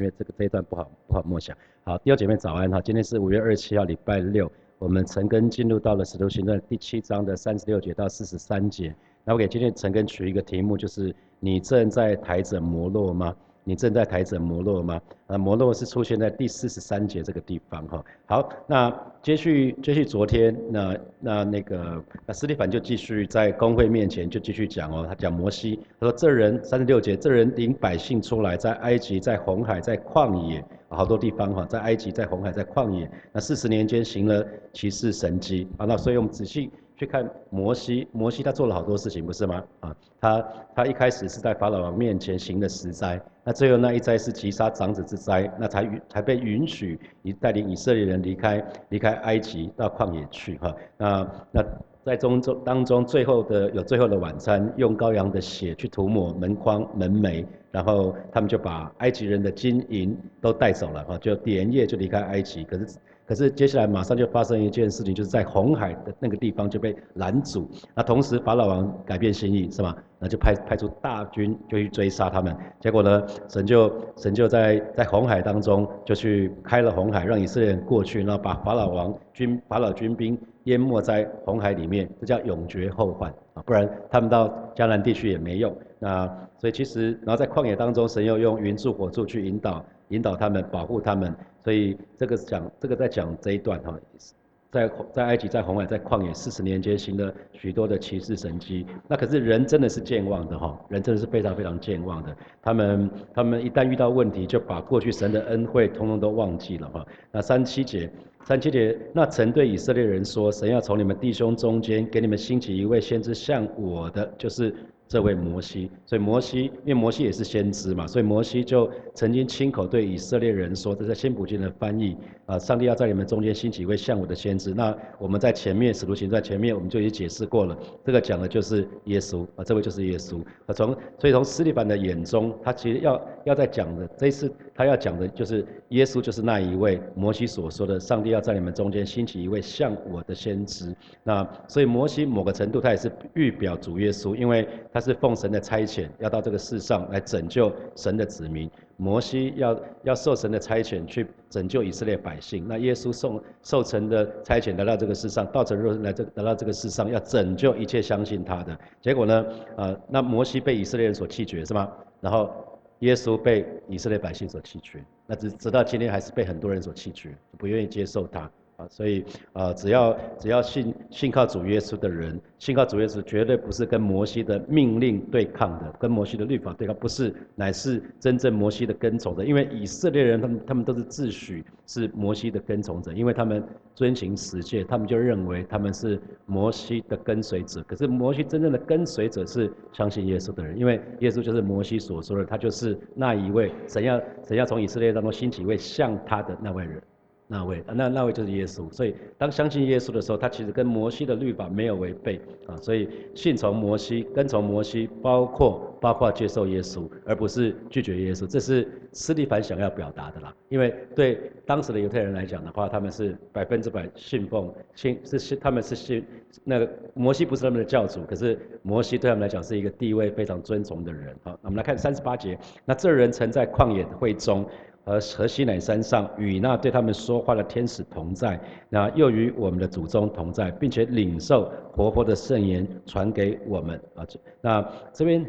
因为这个这一段不好不好默想。好，第二姐妹早安哈，今天是五月二十七号礼拜六，我们陈根进入到了使徒行传第七章的三十六节到四十三节。那我给今天陈根取一个题目，就是你正在抬着摩洛吗？你正在抬着摩洛吗？啊，摩洛是出现在第四十三节这个地方哈。好，那接续接续昨天，那那那个那斯蒂凡就继续在公会面前就继续讲哦，他讲摩西，他说这人三十六节，这人领百姓出来，在埃及，在红海，在旷野，好多地方哈，在埃及，在红海，在旷野，那四十年间行了奇事神迹啊，那所以我们仔细。去看摩西，摩西他做了好多事情，不是吗？啊，他他一开始是在法老王面前行了十灾，那最后那一灾是击杀长子之灾，那才才被允许以带领以色列人离开离开埃及到旷野去哈。那那在中中当中最后的有最后的晚餐，用羔羊的血去涂抹门框门楣，然后他们就把埃及人的金银都带走了哈，就连夜就离开埃及，可是。可是接下来马上就发生一件事情，就是在红海的那个地方就被拦阻。那同时法老王改变心意，是吧？那就派派出大军就去追杀他们。结果呢，神就神就在在红海当中就去开了红海，让以色列人过去，然后把法老王军法老军兵淹没在红海里面，这叫永绝后患啊！不然他们到迦南地区也没用。那所以其实，然后在旷野当中，神又用云柱火柱去引导引导他们，保护他们。所以这个讲，这个在讲这一段哈，在在埃及，在红海，在旷野四十年间行了许多的奇事神迹。那可是人真的是健忘的哈，人真的是非常非常健忘的。他们他们一旦遇到问题，就把过去神的恩惠通通都忘记了哈。那三七节，三七节，那曾对以色列人说，神要从你们弟兄中间给你们兴起一位先知，像我的，就是。这位摩西，所以摩西，因为摩西也是先知嘛，所以摩西就曾经亲口对以色列人说，这是新普京的翻译啊，上帝要在你们中间兴起一位像我的先知。那我们在前面使徒行在前面我们就已经解释过了，这个讲的就是耶稣啊，这位就是耶稣。啊，从所以从斯蒂凡的眼中，他其实要要在讲的这一次他要讲的就是耶稣就是那一位摩西所说的，上帝要在你们中间兴起一位像我的先知。那所以摩西某个程度他也是预表主耶稣，因为。是奉神的差遣，要到这个世上来拯救神的子民。摩西要要受神的差遣去拯救以色列百姓，那耶稣受受神的差遣来到这个世上，道成肉身来这来到这个世上，要拯救一切相信他的。结果呢，呃，那摩西被以色列人所弃绝，是吗？然后耶稣被以色列百姓所弃绝，那直直到今天还是被很多人所弃绝，不愿意接受他。啊，所以啊，只要只要信信靠主耶稣的人，信靠主耶稣绝对不是跟摩西的命令对抗的，跟摩西的律法对抗，不是，乃是真正摩西的跟从者。因为以色列人他们他们都是自诩是摩西的跟从者，因为他们遵行十诫，他们就认为他们是摩西的跟随者。可是摩西真正的跟随者是相信耶稣的人，因为耶稣就是摩西所说的，他就是那一位神要神要从以色列当中兴起一位像他的那位人。那位，那那位就是耶稣。所以，当相信耶稣的时候，他其实跟摩西的律法没有违背啊。所以，信从摩西，跟从摩西，包括包括接受耶稣，而不是拒绝耶稣。这是斯蒂凡想要表达的啦。因为对当时的犹太人来讲的话，他们是百分之百信奉信是信，他们是信那个摩西不是他们的教主，可是摩西对他们来讲是一个地位非常尊崇的人。好，那我们来看三十八节。那这人曾在旷野会中。和和西乃山上与那对他们说话的天使同在，那又与我们的祖宗同在，并且领受活泼的圣言传给我们啊。那这边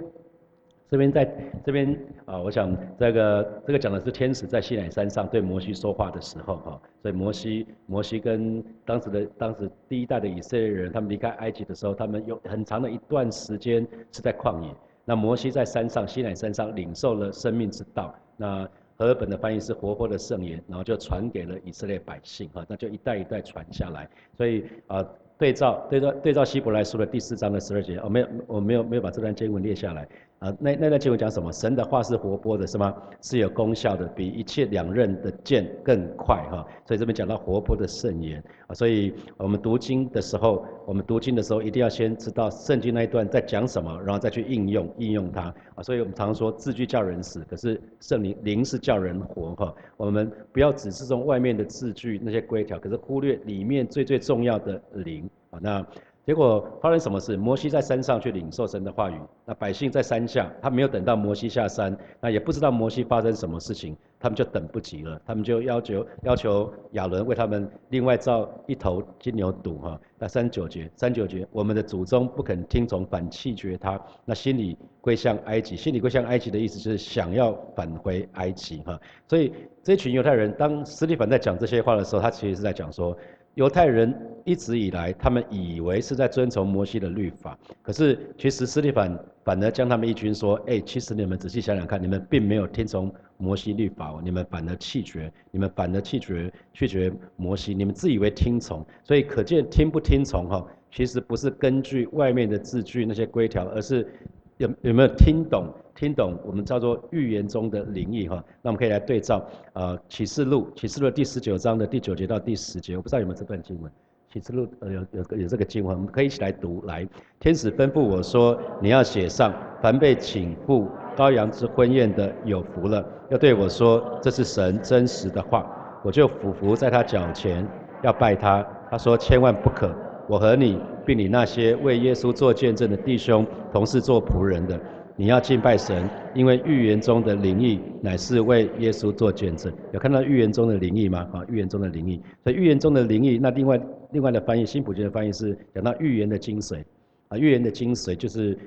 这边在这边啊，我想这个这个讲的是天使在西乃山上对摩西说话的时候哈。所以摩西摩西跟当时的当时第一代的以色列人，他们离开埃及的时候，他们有很长的一段时间是在旷野。那摩西在山上西乃山上领受了生命之道，那。和本的翻译是活泼的圣言，然后就传给了以色列百姓，哈，那就一代一代传下来。所以啊，对照对照对照希伯来书的第四章的十二节，我，没有，我没有没有把这段经文列下来。啊，那那段经文讲什么？神的话是活泼的，是吗？是有功效的，比一切两刃的剑更快，哈。所以这边讲到活泼的圣言啊，所以我们读经的时候，我们读经的时候一定要先知道圣经那一段在讲什么，然后再去应用应用它啊。所以我们常说字句叫人死，可是圣灵灵是叫人活，哈。我们不要只是从外面的字句那些规条，可是忽略里面最最重要的灵啊。那。结果发生什么事？摩西在山上去领受神的话语，那百姓在山下，他没有等到摩西下山，那也不知道摩西发生什么事情。他们就等不及了，他们就要求要求亚伦为他们另外造一头金牛犊哈。那三九节，三九节，我们的祖宗不肯听从，反弃绝他，那心里归向埃及，心里归向埃及的意思就是想要返回埃及哈。所以这群犹太人，当斯蒂凡在讲这些话的时候，他其实是在讲说。犹太人一直以来，他们以为是在遵从摩西的律法，可是其实斯利反反而将他们一群说：，哎，其实你们仔细想想看，你们并没有听从摩西律法，你们反而弃绝，你们反而弃绝拒绝摩西，你们自以为听从，所以可见听不听从哈，其实不是根据外面的字句那些规条，而是有有没有听懂。听懂我们叫做预言中的灵异哈，那我们可以来对照呃启示录启示录第十九章的第九节到第十节，我不知道有没有这段经文。启示录呃有有有这个经文，我们可以一起来读。来，天使吩咐我说，你要写上，凡被请赴羔羊之婚宴的有福了。要对我说，这是神真实的话，我就俯伏在他脚前，要拜他。他说千万不可，我和你并你那些为耶稣做见证的弟兄，同是做仆人的。你要敬拜神，因为预言中的灵异乃是为耶稣做见证。有看到预言中的灵异吗？啊，预言中的灵异。所以预言中的灵异，那另外另外的翻译，新普京的翻译是讲到预言的精髓。啊，预言的精髓就是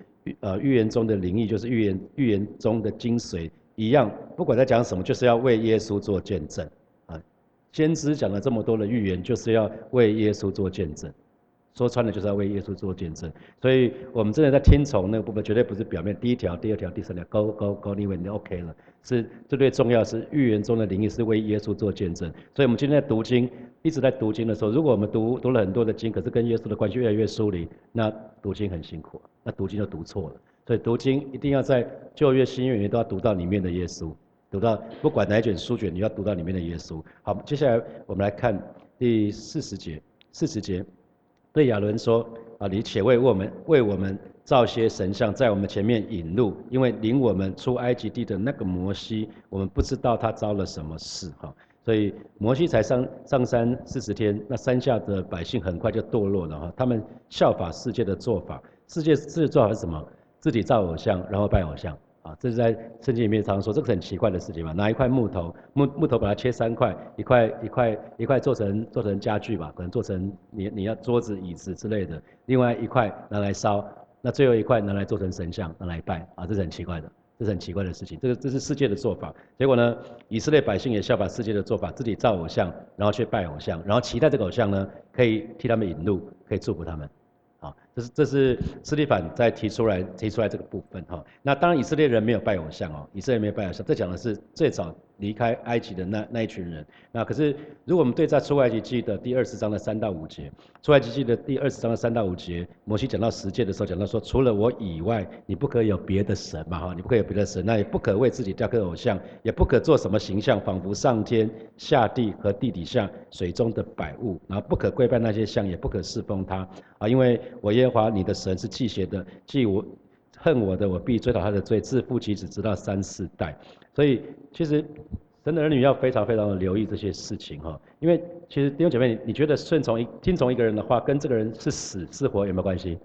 呃预言中的灵异，就是预言预言中的精髓一样。不管在讲什么，就是要为耶稣做见证。啊，先知讲了这么多的预言，就是要为耶稣做见证。说穿了就是要为耶稣做见证，所以我们真的在听从那个部分，绝对不是表面第一条、第二条、第三条，Go Go Go，你以为你 OK 了？是最最重要是预言中的灵异是为耶稣做见证。所以我们今天在读经，一直在读经的时候，如果我们读读了很多的经，可是跟耶稣的关系越来越疏离，那读经很辛苦，那读经就读错了。所以读经一定要在旧约、新约里都要读到里面的耶稣，读到不管哪一卷书卷，你要读到里面的耶稣。好，接下来我们来看第四十节，四十节。对亚伦说：“啊，你且为我们为我们造些神像，在我们前面引路，因为领我们出埃及地的那个摩西，我们不知道他遭了什么事。哈，所以摩西才上上山四十天，那山下的百姓很快就堕落了。哈，他们效法世界的做法，世界世界做法是什么？自己造偶像，然后拜偶像。”啊，这是在圣经里面常说，这个很奇怪的事情嘛。拿一块木头，木木头把它切三块，一块一块一块做成做成家具吧，可能做成你你要桌子椅子之类的。另外一块拿来烧，那最后一块拿来做成神像，拿来拜。啊，这是很奇怪的，这是很奇怪的事情。这个这是世界的做法。结果呢，以色列百姓也效法世界的做法，自己造偶像，然后去拜偶像，然后期待这个偶像呢可以替他们引路，可以祝福他们。啊，这是这是斯蒂凡在提出来提出来这个部分哈。那当然以色列人没有拜偶像哦，以色列没有拜偶像，这讲的是最早。离开埃及的那那一群人，那可是如果我们对照出埃及记的第二十章的三到五节，出埃及记的第二十章的三到五节，摩西讲到十诫的时候，讲到说，除了我以外，你不可以有别的神嘛哈，你不可以有别的神，那也不可为自己雕刻偶像，也不可做什么形象，仿佛上天下地和地底下水中的百物，然后不可跪拜那些像，也不可侍奉他啊，因为我耶和华你的神是祭邪的，祭我恨我的，我必追讨他的罪，自父及子直到三四代。所以其实神的儿女要非常非常的留意这些事情哈，因为其实弟兄姐妹，你觉得顺从一听从一个人的话，跟这个人是死是活有没有关系？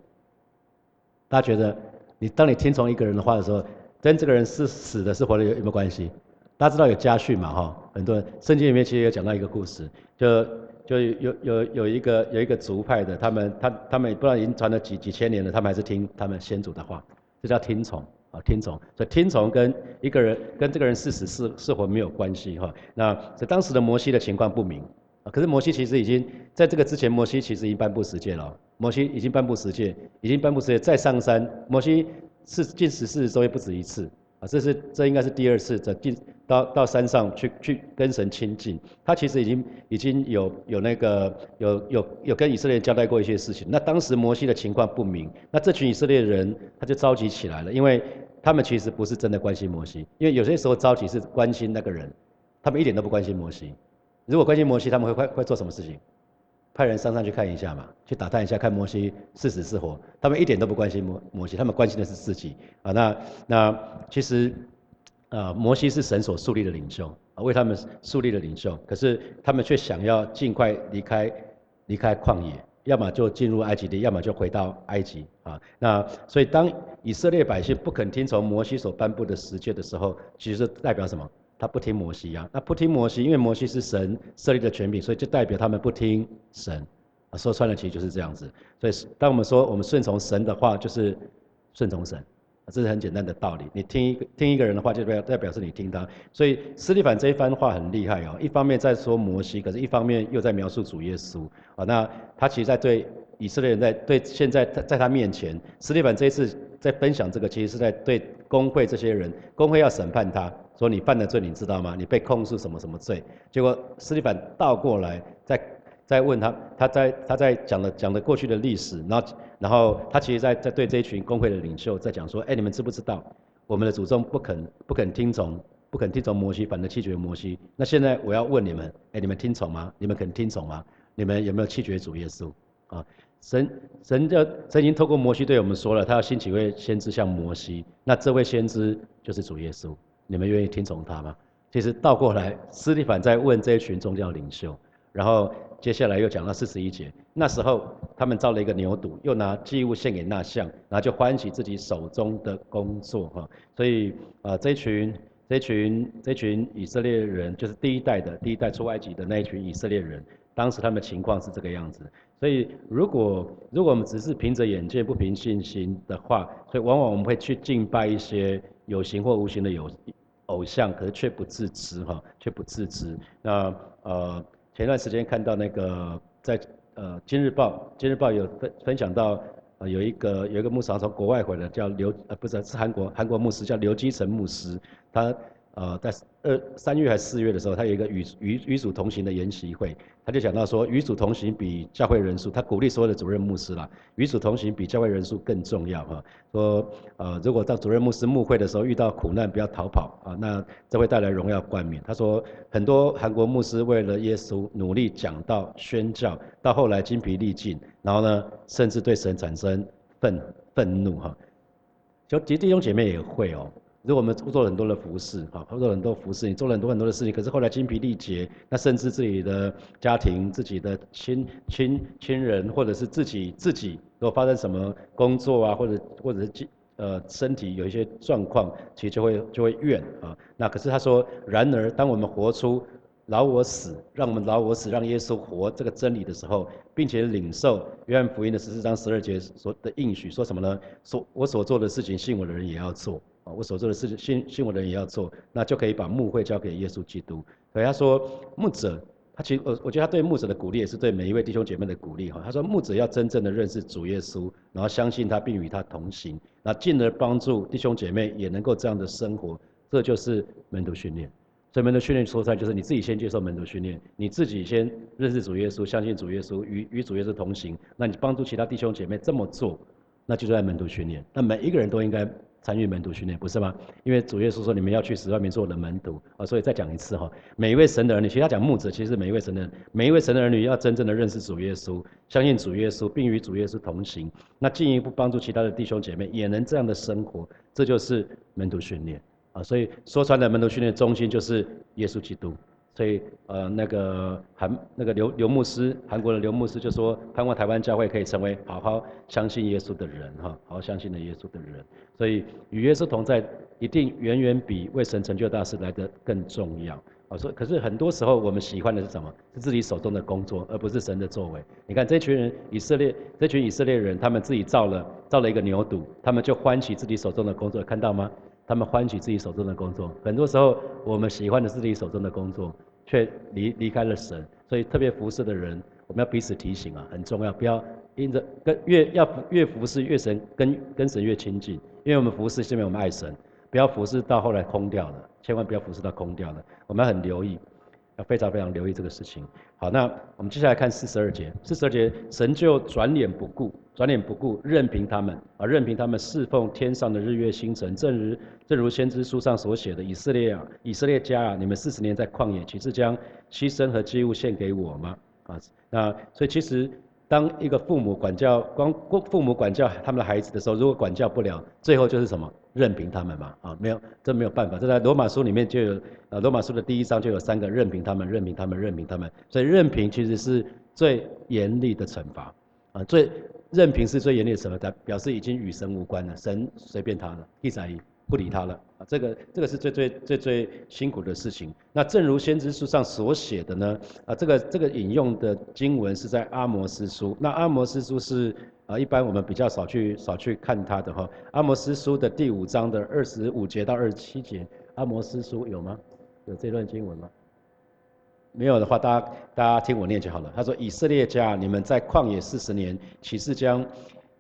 大家觉得你当你听从一个人的话的时候，跟这个人是死的是活的有有没有关系？大家知道有家训嘛哈？很多人圣经里面其实有讲到一个故事，就就有有有一个有一个族派的，他们他他们不知道已经传了几几千年了，他们还是听他们先祖的话，这叫听从。啊，听从，所以听从跟一个人跟这个人是死是是否没有关系哈？那在当时的摩西的情况不明啊，可是摩西其实已经在这个之前，摩西其实已经颁布十诫了。摩西已经颁布十诫，已经颁布十诫，再上山，摩西是进十四周也不止一次。啊，这是这应该是第二次在进到到山上去去跟神亲近，他其实已经已经有有那个有有有跟以色列交代过一些事情。那当时摩西的情况不明，那这群以色列人他就着急起来了，因为他们其实不是真的关心摩西，因为有些时候着急是关心那个人，他们一点都不关心摩西。如果关心摩西，他们会会会做什么事情？派人上山去看一下嘛，去打探一下，看摩西是死是活。他们一点都不关心摩摩西，他们关心的是自己啊。那那其实，啊，摩西是神所树立的领袖啊，为他们树立的领袖。可是他们却想要尽快离开离开旷野，要么就进入埃及地，要么就回到埃及啊。那所以当以色列百姓不肯听从摩西所颁布的十诫的时候，其实代表什么？他不听摩西啊，那不听摩西，因为摩西是神设立的权柄，所以就代表他们不听神。啊，说穿了其实就是这样子。所以当我们说我们顺从神的话，就是顺从神。这是很简单的道理，你听一个听一个人的话，就代表代表是你听他。所以斯蒂凡这一番话很厉害哦，一方面在说摩西，可是一方面又在描述主耶稣啊。那他其实在对以色列人，在对现在在他面前，斯蒂凡这一次在分享这个，其实是在对工会这些人，工会要审判他，说你犯的罪你知道吗？你被控诉什么什么罪？结果斯蒂凡倒过来在。在问他，他在他在讲了讲了过去的历史，然后然后他其实在在对这一群工会的领袖在讲说，哎，你们知不知道，我们的祖宗不肯不肯听从，不肯听从摩西，反正弃绝摩西。那现在我要问你们，哎，你们听从吗？你们肯听从吗？你们有没有弃绝主耶稣？啊，神神就神已经透过摩西对我们说了，他要兴起位先知像摩西，那这位先知就是主耶稣，你们愿意听从他吗？其实倒过来，斯蒂凡在问这一群宗教领袖，然后。接下来又讲到四十一节，那时候他们造了一个牛犊，又拿祭物献给那像，然后就欢喜自己手中的工作哈。所以啊，这群这群这群以色列人，就是第一代的第一代出埃及的那一群以色列人，当时他们情况是这个样子。所以如果如果我们只是凭着眼见不凭信心的话，所以往往我们会去敬拜一些有形或无形的有偶像，可是却不自知哈，却不自知。那呃。前段时间看到那个在呃《今日报》，《今日报》有分分享到，呃有一个有一个牧师从国外回来，叫刘呃不是是韩国韩国牧师叫刘基成牧师，他。呃，在二三月还是四月的时候，他有一个与与与主同行的研习会，他就讲到说，与主同行比教会人数，他鼓励所有的主任牧师啦，与主同行比教会人数更重要哈。说呃，如果到主任牧师牧会的时候遇到苦难，不要逃跑啊，那这会带来荣耀冠冕。他说很多韩国牧师为了耶稣努力讲道宣教，到后来精疲力尽，然后呢，甚至对神产生愤愤怒哈。就其实弟兄姐妹也会哦。如果我们做了很多的服饰，哈，做了很多服饰，你做了很多很多的事情，可是后来精疲力竭，那甚至自己的家庭、自己的亲亲亲人，或者是自己自己，如果发生什么工作啊，或者或者是呃身体有一些状况，其实就会就会怨啊。那可是他说，然而当我们活出饶我死，让我们饶我死，让耶稣活这个真理的时候，并且领受约翰福音的十四章十二节所的应许，说什么呢？说我所做的事情，信我的人也要做。我所做的事情，信信我的人也要做，那就可以把牧会交给耶稣基督。所以他说，牧者，他其实我我觉得他对牧者的鼓励，也是对每一位弟兄姐妹的鼓励哈。他说，牧者要真正的认识主耶稣，然后相信他，并与他同行，那进而帮助弟兄姐妹也能够这样的生活，这就是门徒训练。所以门徒训练说出来，就是你自己先接受门徒训练，你自己先认识主耶稣，相信主耶稣，与与主耶稣同行，那你帮助其他弟兄姐妹这么做，那就是在门徒训练。那每一个人都应该。参与门徒训练不是吗？因为主耶稣说你们要去十万名做我的门徒啊，所以再讲一次哈，每一位神的儿女，其实他讲牧者，其实每一位神的每一位神的儿女要真正的认识主耶稣，相信主耶稣，并与主耶稣同行，那进一步帮助其他的弟兄姐妹也能这样的生活，这就是门徒训练啊。所以说穿了门徒训练中心就是耶稣基督。所以，呃，那个韩那个刘刘牧师，韩国的刘牧师就说，盼望台湾教会可以成为好好相信耶稣的人，哈，好好相信的耶稣的人。所以与耶稣同在，一定远远比为神成就大事来的更重要。啊，说可是很多时候我们喜欢的是什么？是自己手中的工作，而不是神的作为。你看这群人，以色列这群以色列人，他们自己造了造了一个牛犊，他们就欢喜自己手中的工作，看到吗？他们欢喜自己手中的工作。很多时候我们喜欢的是自己手中的工作。却离离开了神，所以特别服侍的人，我们要彼此提醒啊，很重要，不要因着跟越要越服侍越神跟跟神越亲近，因为我们服侍是因为我们爱神，不要服侍到后来空掉了，千万不要服侍到空掉了，我们要很留意。要非常非常留意这个事情。好，那我们接下来看四十二节。四十二节，神就转脸不顾，转脸不顾，任凭他们啊，任凭他们侍奉天上的日月星辰。正如正如先知书上所写的，以色列啊，以色列家啊，你们四十年在旷野，岂是将牺牲和祭物献给我吗？啊，那所以其实。当一个父母管教光父母管教他们的孩子的时候，如果管教不了，最后就是什么？任凭他们嘛，啊，没有，这没有办法。这在罗马书里面就有，呃，罗马书的第一章就有三个任凭他们，任凭他们，任凭他们。所以任凭其实是最严厉的惩罚，啊，最任凭是最严厉的惩罚，表示已经与神无关了，神随便他了，一三一，不理他了啊，这个这个是最最最最辛苦的事情。那正如先知书上所写的呢，啊，这个这个引用的经文是在阿摩斯书。那阿摩斯书是啊，一般我们比较少去少去看它的哈。阿摩斯书的第五章的二十五节到二十七节，阿摩斯书有吗？有这段经文吗？没有的话，大家大家听我念就好了。他说：“以色列家，你们在旷野四十年，岂是将？”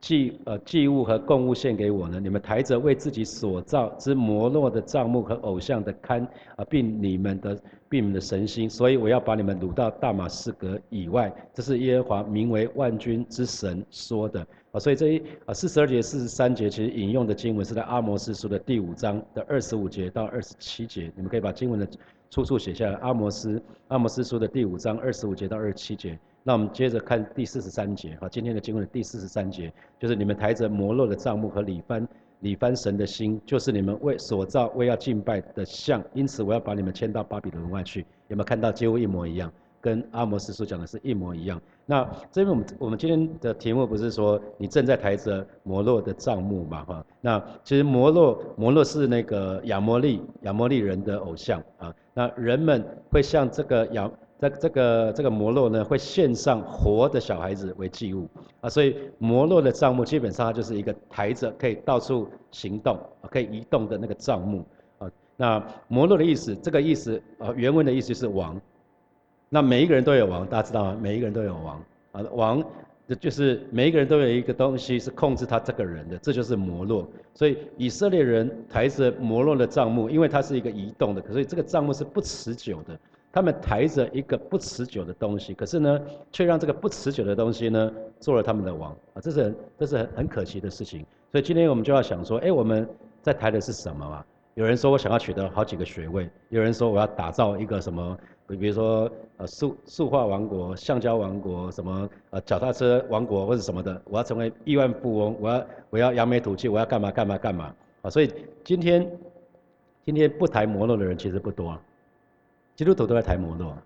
祭呃祭物和供物献给我呢？你们抬着为自己所造之摩洛的帐幕和偶像的龛啊，并你们的并你们的神心，所以我要把你们掳到大马士革以外。这是耶和华名为万军之神说的啊。所以这一啊四十二节、四十三节其实引用的经文是在阿摩斯书的第五章的二十五节到二十七节。你们可以把经文的出处写下来。阿摩斯阿摩斯书的第五章二十五节到二十七节。那我们接着看第四十三节，哈，今天的经文的第四十三节，就是你们抬着摩洛的帐幕和李番李番神的心，就是你们为所造为要敬拜的像，因此我要把你们迁到巴比伦外去。有没有看到几乎一模一样？跟阿摩斯所讲的是一模一样。那这边我们我们今天的题目不是说你正在抬着摩洛的帐幕嘛，哈？那其实摩洛摩洛是那个亚摩利亚摩利人的偶像啊。那人们会向这个亚这这个这个摩洛呢，会献上活的小孩子为祭物啊，所以摩洛的帐幕基本上它就是一个抬着可以到处行动、可以移动的那个帐幕啊。那摩洛的意思，这个意思啊，原文的意思是王。那每一个人都有王，大家知道吗？每一个人都有王啊，王就是每一个人都有一个东西是控制他这个人的，这就是摩洛。所以以色列人抬着摩洛的帐幕，因为它是一个移动的，所以这个帐幕是不持久的。他们抬着一个不持久的东西，可是呢，却让这个不持久的东西呢做了他们的王啊！这是很这是很很可惜的事情。所以今天我们就要想说，哎，我们在抬的是什么嘛？有人说我想要取得好几个学位，有人说我要打造一个什么，比比如说呃塑塑化王国、橡胶王国，什么呃脚踏车王国或者什么的，我要成为亿万富翁，我要我要扬眉吐气，我要干嘛干嘛干嘛啊！所以今天今天不抬摩洛的人其实不多。基督徒都在抬摩洛，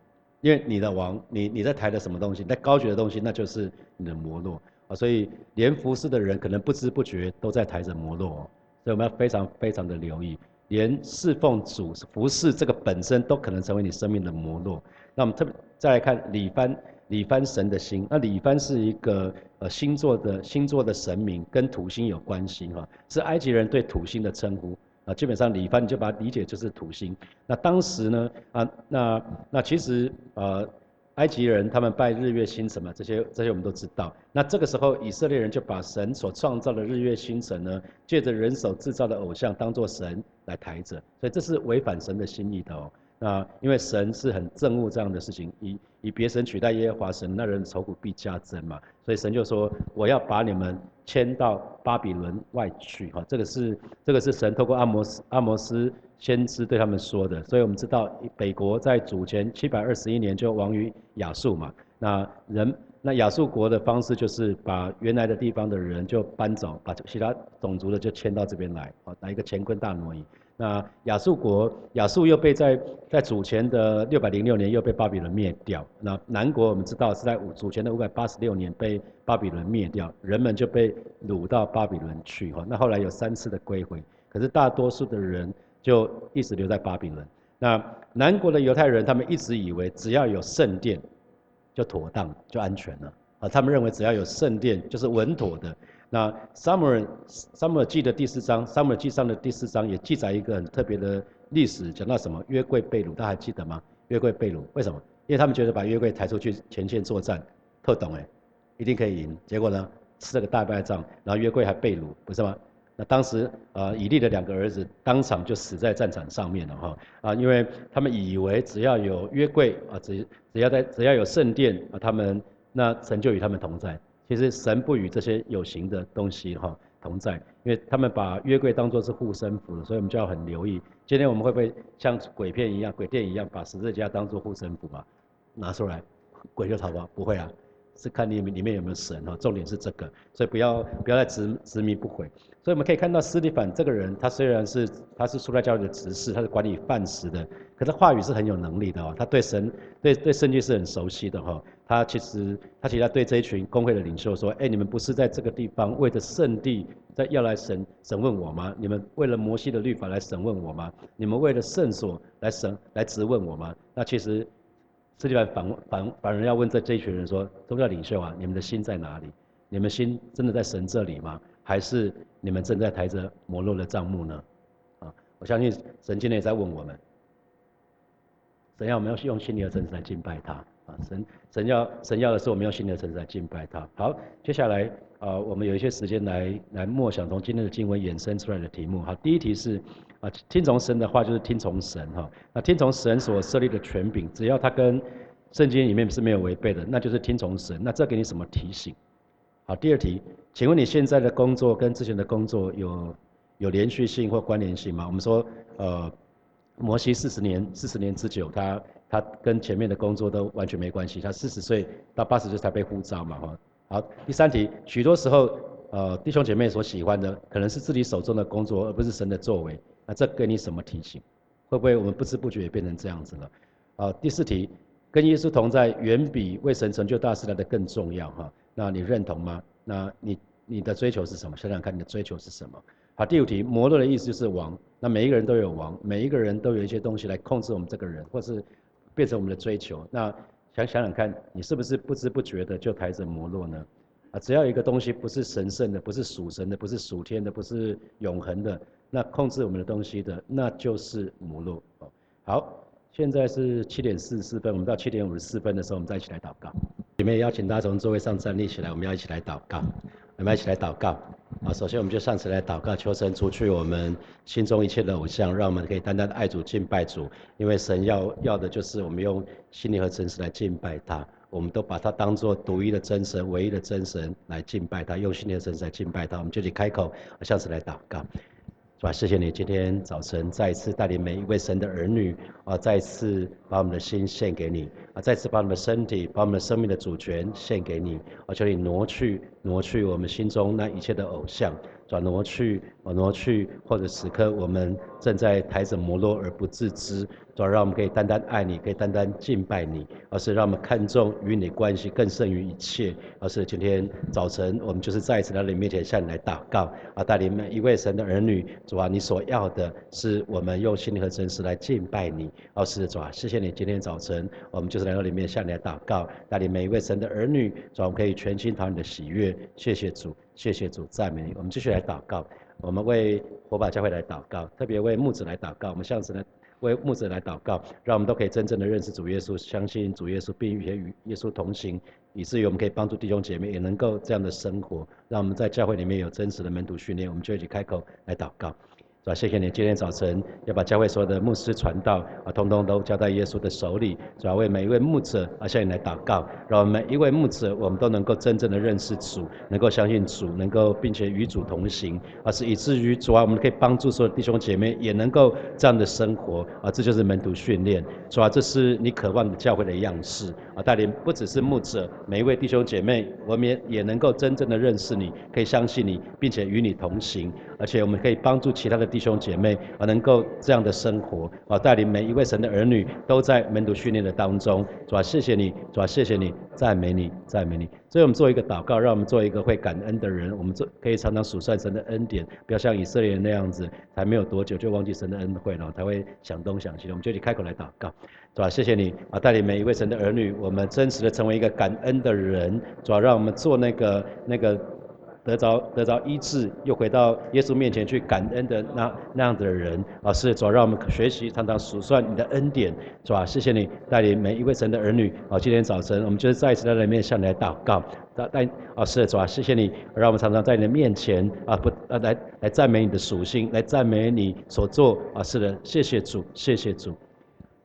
因为你的王，你你在抬的什么东西，在高举的东西，那就是你的摩洛啊。所以连服侍的人可能不知不觉都在抬着摩洛，所以我们要非常非常的留意，连侍奉主服侍这个本身都可能成为你生命的摩洛。那我们特别再来看李帆，李帆神的星，那李帆是一个呃星座的星座的神明，跟土星有关系哈，是埃及人对土星的称呼。啊，基本上李帆你就把它理解就是土星。那当时呢，啊，那那其实呃，埃及人他们拜日月星辰嘛，这些这些我们都知道。那这个时候以色列人就把神所创造的日月星辰呢，借着人手制造的偶像当做神来抬着，所以这是违反神的心意的哦。那因为神是很憎恶这样的事情，以以别神取代耶和华神，那人愁苦必加增嘛。所以神就说，我要把你们。迁到巴比伦外去，哈，这个是这个是神透过阿摩斯阿摩斯先知对他们说的，所以我们知道北国在主前七百二十一年就亡于亚述嘛，那人那亚述国的方式就是把原来的地方的人就搬走，把其他种族的就迁到这边来，啊，来一个乾坤大挪移。那亚述国，亚述又被在在主前的六百零六年又被巴比伦灭掉。那南国我们知道是在主前的五百八十六年被巴比伦灭掉，人们就被掳到巴比伦去哈。那后来有三次的归回，可是大多数的人就一直留在巴比伦。那南国的犹太人他们一直以为只要有圣殿就妥当就安全了啊，他们认为只要有圣殿就是稳妥的。那《撒母耳撒母耳记》的第四章，《撒母耳记上》的第四章也记载一个很特别的历史，讲到什么？约柜被掳，大家还记得吗？约柜被掳，为什么？因为他们觉得把约柜抬出去前线作战，特懂哎，一定可以赢。结果呢，吃了个大败仗，然后约柜还被掳，不是吗？那当时呃，以利的两个儿子当场就死在战场上面了哈啊，因为他们以为只要有约柜啊，只只要在只要有圣殿啊，他们那神就与他们同在。其实神不与这些有形的东西哈同在，因为他们把约柜当作是护身符，所以我们就要很留意。今天我们会不会像鬼片一样、鬼电一样，把十字架当作护身符嘛？拿出来，鬼就逃跑？不会啊，是看你里面有没有神哈。重点是这个，所以不要不要再执执迷不悔。所以我们可以看到斯蒂凡这个人，他虽然是他是初代教育的执事，他是管理饭食的，可是话语是很有能力的哦。他对神对对圣经是很熟悉的哈。他其实他其实对这一群工会的领袖说：，哎，你们不是在这个地方为着圣地在要来审审问我吗？你们为了摩西的律法来审问我吗？你们为了圣所来审来质问我吗？那其实，斯蒂凡反反反而要问这这一群人说：，宗教领袖啊，你们的心在哪里？你们心真的在神这里吗？还是你们正在抬着摩洛的账目呢？啊，我相信神今天也在问我们。神要我们要用心灵和诚实来敬拜他啊！神神要神要的是我们用心灵和诚实来敬拜他。好，接下来啊，我们有一些时间来来默想从今天的经文衍生出来的题目。好，第一题是啊，听从神的话就是听从神哈。那听从神所设立的权柄，只要他跟圣经里面是没有违背的，那就是听从神。那这给你什么提醒？好，第二题，请问你现在的工作跟之前的工作有有连续性或关联性吗？我们说呃。摩西四十年，四十年之久，他他跟前面的工作都完全没关系。他四十岁到八十岁才被呼召嘛，哈。好，第三题，许多时候，呃，弟兄姐妹所喜欢的可能是自己手中的工作，而不是神的作为。那这给你什么提醒？会不会我们不知不觉也变成这样子了？好，第四题，跟耶稣同在远比为神成就大事来的更重要，哈。那你认同吗？那你你的追求是什么？想想看，你的追求是什么？好，第五题，摩洛的意思就是王。那每一个人都有王，每一个人都有一些东西来控制我们这个人，或是变成我们的追求。那想想想看，你是不是不知不觉的就抬着摩洛呢？啊，只要一个东西不是神圣的，不是属神的，不是属天的，不是永恒的，那控制我们的东西的，那就是摩洛。好，现在是七点四十四分，我们到七点五十四分的时候，我们再一起来祷告。里面邀请大家从座位上站立起来，我们要一起来祷告。我们一起来祷告啊！首先，我们就上次来祷告，求神除去我们心中一切的偶像，让我们可以单单的爱主、敬拜主。因为神要要的就是我们用心灵和诚实来敬拜他。我们都把他当做独一的真神、唯一的真神来敬拜他，用心灵和诚实来敬拜他。我们就去开口，上次来祷告。哇？谢谢你今天早晨再一次带领每一位神的儿女啊，再次把我们的心献给你啊，再次把我们的身体、把我们的生命的主权献给你，啊求你挪去、挪去我们心中那一切的偶像。转挪去啊，挪去，或者此刻我们正在抬着摩洛而不自知，主要让我们可以单单爱你，可以单单敬拜你，而是让我们看重与你关系更胜于一切。而是今天早晨，我们就是再一次来你面前向你来祷告，啊，带领每一位神的儿女，主啊，你所要的是我们用心灵和真实来敬拜你。而是主啊，谢谢你今天早晨，我们就是来到里面向你来祷告，带领每一位神的儿女，主啊，我们可以全心讨你的喜悦。谢谢主。谢谢主赞美你，我们继续来祷告。我们为火把教会来祷告，特别为木子来祷告。我们向神来为牧者来祷告，让我们都可以真正的认识主耶稣，相信主耶稣，并且与耶稣同行，以至于我们可以帮助弟兄姐妹也能够这样的生活。让我们在教会里面有真实的门徒训练。我们就一起开口来祷告。是吧？谢谢你，今天早晨要把教会所有的牧师传道啊，通通都交在耶稣的手里。主要为每一位牧者啊向你来祷告，让我们每一位牧者，我们都能够真正的认识主，能够相信主，能够并且与主同行，而是以至于主啊，我们可以帮助所有弟兄姐妹也能够这样的生活啊，这就是门徒训练。主啊，这是你渴望的教会的样式啊，带领不只是牧者，每一位弟兄姐妹，我们也也能够真正的认识你，可以相信你，并且与你同行。而且我们可以帮助其他的弟兄姐妹啊，能够这样的生活啊，带领每一位神的儿女都在门徒训练的当中。主啊，谢谢你，主啊，谢谢你，赞美你，赞美你。所以我们做一个祷告，让我们做一个会感恩的人。我们做可以常常数算神的恩典，不要像以色列人那样子，才没有多久就忘记神的恩惠了，才会想东想西。我们就去开口来祷告，是吧？谢谢你啊，带领每一位神的儿女，我们真实的成为一个感恩的人。主要让我们做那个那个。得着得着医治，又回到耶稣面前去感恩的那那样的人啊，是主，让我们学习常常数算你的恩典，是吧？谢谢你带领每一位神的儿女啊，今天早晨我们就是再一次在你面向你来祷告，带带啊，是主啊，谢谢你，让我们常常在你的面前啊，不啊来来赞美你的属性，来赞美你所做啊，是的，谢谢主，谢谢主。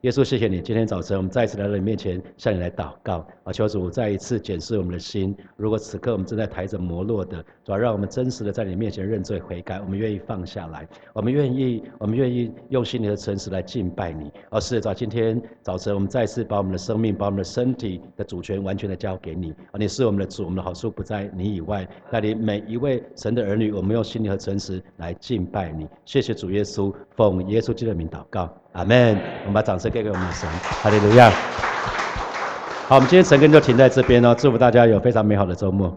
耶稣，谢谢你！今天早晨，我们再次来到你面前，向你来祷告啊！求主再一次检视我们的心。如果此刻我们正在抬着摩洛的，主要让我们真实的在你面前认罪悔改，我们愿意放下来，我们愿意，我们愿意用心灵的诚实来敬拜你。而是在今天早晨，我们再次把我们的生命、把我们的身体的主权完全的交给你啊！你是我们的主，我们的好处不在你以外。带领每一位神的儿女，我们用心灵和诚实来敬拜你。谢谢主耶稣，奉耶稣基督的名祷告。阿门！我们把掌声给给我们的神，哈利路亚。好，我们今天晨更就停在这边哦，祝福大家有非常美好的周末。